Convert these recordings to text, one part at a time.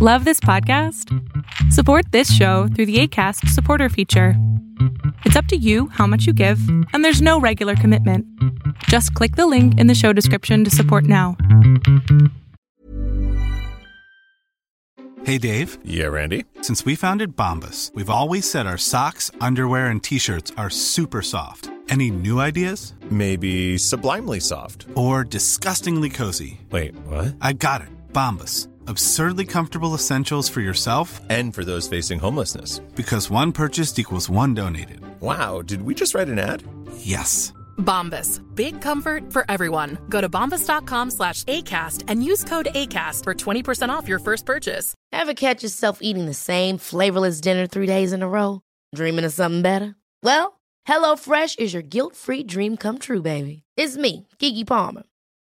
Love this podcast? Support this show through the ACAST supporter feature. It's up to you how much you give, and there's no regular commitment. Just click the link in the show description to support now. Hey, Dave. Yeah, Randy. Since we founded Bombus, we've always said our socks, underwear, and t shirts are super soft. Any new ideas? Maybe sublimely soft. Or disgustingly cozy? Wait, what? I got it. Bombus. Absurdly comfortable essentials for yourself And for those facing homelessness. because one purchased equals one donated. Wow, did we just write an ad? Yes. Bombas. Big comfort for everyone. Go to bombas.com slash ACAST and use code ACAST for 20% off your first purchase. Ever catch yourself eating the same flavorless dinner three days in a row? Dreaming of something better? Well, HelloFresh is your guilt-free dream come true, baby. It's me, Kiki Palmer.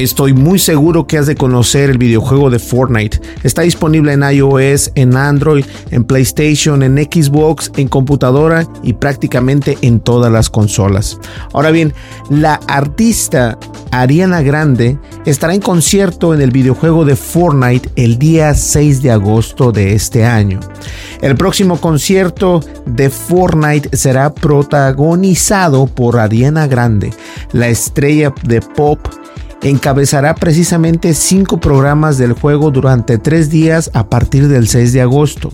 Estoy muy seguro que has de conocer el videojuego de Fortnite. Está disponible en iOS, en Android, en PlayStation, en Xbox, en computadora y prácticamente en todas las consolas. Ahora bien, la artista Ariana Grande estará en concierto en el videojuego de Fortnite el día 6 de agosto de este año. El próximo concierto de Fortnite será protagonizado por Ariana Grande, la estrella de pop encabezará precisamente cinco programas del juego durante tres días a partir del 6 de agosto.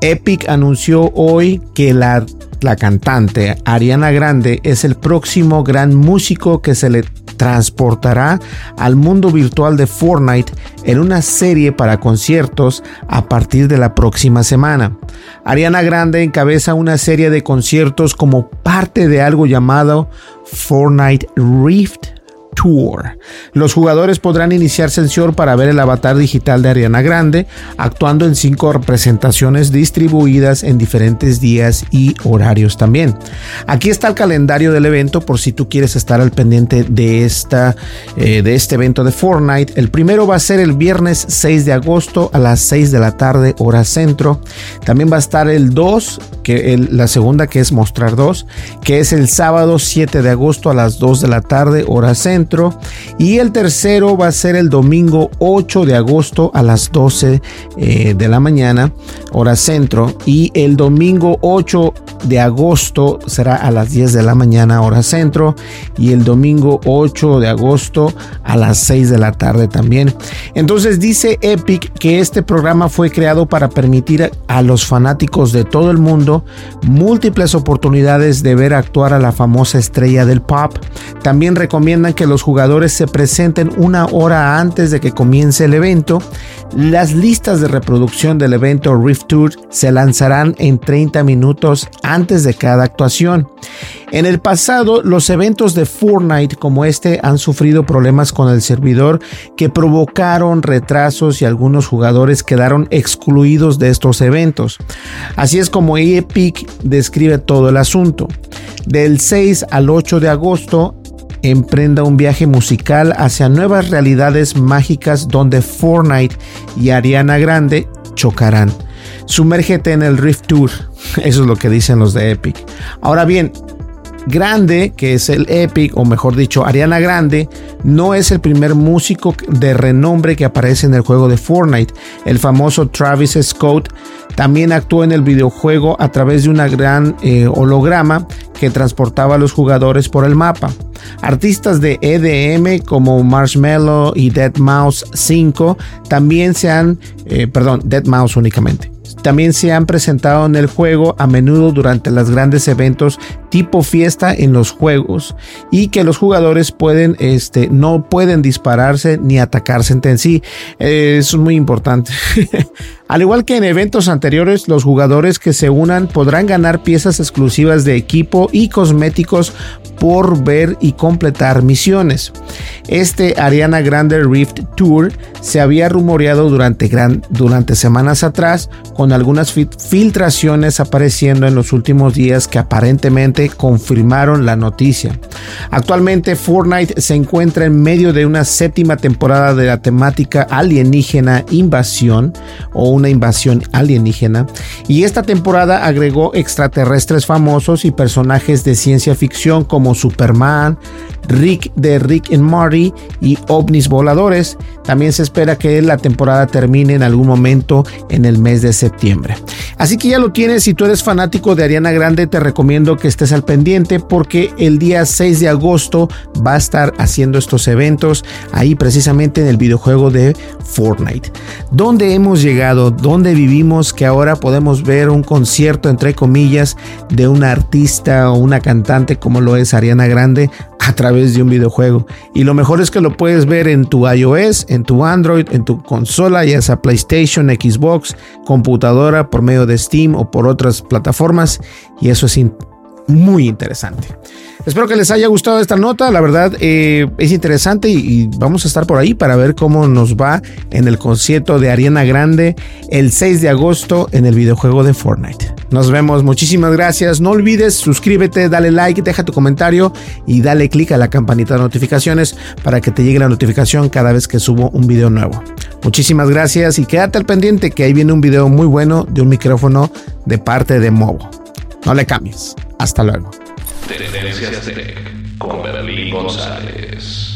Epic anunció hoy que la, la cantante Ariana Grande es el próximo gran músico que se le transportará al mundo virtual de Fortnite en una serie para conciertos a partir de la próxima semana. Ariana Grande encabeza una serie de conciertos como parte de algo llamado Fortnite Rift Tour. Los jugadores podrán iniciar sesión para ver el avatar digital de Ariana Grande, actuando en cinco representaciones distribuidas en diferentes días y horarios también. Aquí está el calendario del evento por si tú quieres estar al pendiente de, esta, eh, de este evento de Fortnite. El primero va a ser el viernes 6 de agosto a las 6 de la tarde, hora centro. También va a estar el 2, que la segunda que es mostrar 2, que es el sábado 7 de agosto a las 2 de la tarde, hora centro y el tercero va a ser el domingo 8 de agosto a las 12 eh, de la mañana, hora centro. Y el domingo 8 de agosto será a las 10 de la mañana, hora centro. Y el domingo 8 de agosto a las 6 de la tarde también. Entonces dice Epic que este programa fue creado para permitir a los fanáticos de todo el mundo múltiples oportunidades de ver actuar a la famosa estrella del pop. También recomiendan que los jugadores se presenten una hora antes de que comience el evento. Las listas de reproducción del evento Rift Tour se lanzarán en 30 minutos antes de cada actuación. En el pasado, los eventos de Fortnite como este han sufrido problemas con el servidor que provocaron retrasos y algunos jugadores quedaron excluidos de estos eventos. Así es como Epic describe todo el asunto. Del 6 al 8 de agosto emprenda un viaje musical hacia nuevas realidades mágicas donde Fortnite y Ariana Grande chocarán. Sumérgete en el Rift Tour. Eso es lo que dicen los de Epic. Ahora bien, Grande, que es el Epic, o mejor dicho, Ariana Grande, no es el primer músico de renombre que aparece en el juego de Fortnite. El famoso Travis Scott también actuó en el videojuego a través de una gran eh, holograma que transportaba a los jugadores por el mapa. Artistas de EDM como Marshmello y Dead Mouse 5 también se han, eh, perdón, Dead Mouse únicamente también se han presentado en el juego a menudo durante los grandes eventos tipo fiesta en los juegos y que los jugadores pueden este no pueden dispararse ni atacarse entre sí eso es muy importante al igual que en eventos anteriores los jugadores que se unan podrán ganar piezas exclusivas de equipo y cosméticos por ver y completar misiones este Ariana Grande Rift Tour se había rumoreado durante, gran, durante semanas atrás con algunas filtraciones apareciendo en los últimos días que aparentemente confirmaron la noticia. Actualmente Fortnite se encuentra en medio de una séptima temporada de la temática alienígena invasión o una invasión alienígena y esta temporada agregó extraterrestres famosos y personajes de ciencia ficción como Superman, Rick de Rick and Morty y ovnis voladores. También se espera que la temporada termine en algún momento en el mes de septiembre. Así que ya lo tienes, si tú eres fanático de Ariana Grande te recomiendo que estés al pendiente porque el día 6 de agosto va a estar haciendo estos eventos ahí precisamente en el videojuego de Fortnite. ¿Dónde hemos llegado? ¿Dónde vivimos que ahora podemos ver un concierto entre comillas de una artista o una cantante como lo es Ariana Grande a través de un videojuego. Y lo mejor es que lo puedes ver en tu iOS, en tu Android, en tu consola, ya sea PlayStation, Xbox, computadora, por medio de Steam o por otras plataformas. Y eso es muy interesante. Espero que les haya gustado esta nota. La verdad eh, es interesante y, vamos a estar por ahí para ver cómo nos va en el concierto de Ariana Grande el 6 de agosto en el videojuego de Fortnite. Nos vemos. Muchísimas gracias. No olvides suscríbete, dale like, deja tu comentario y dale click a la campanita de notificaciones para que te llegue la notificación cada vez que subo un video nuevo. Muchísimas gracias y quédate al pendiente que ahí viene un video muy bueno de un micrófono de parte de Movo. No le cambies. Hasta luego. Tendencias Tech con Berlín González.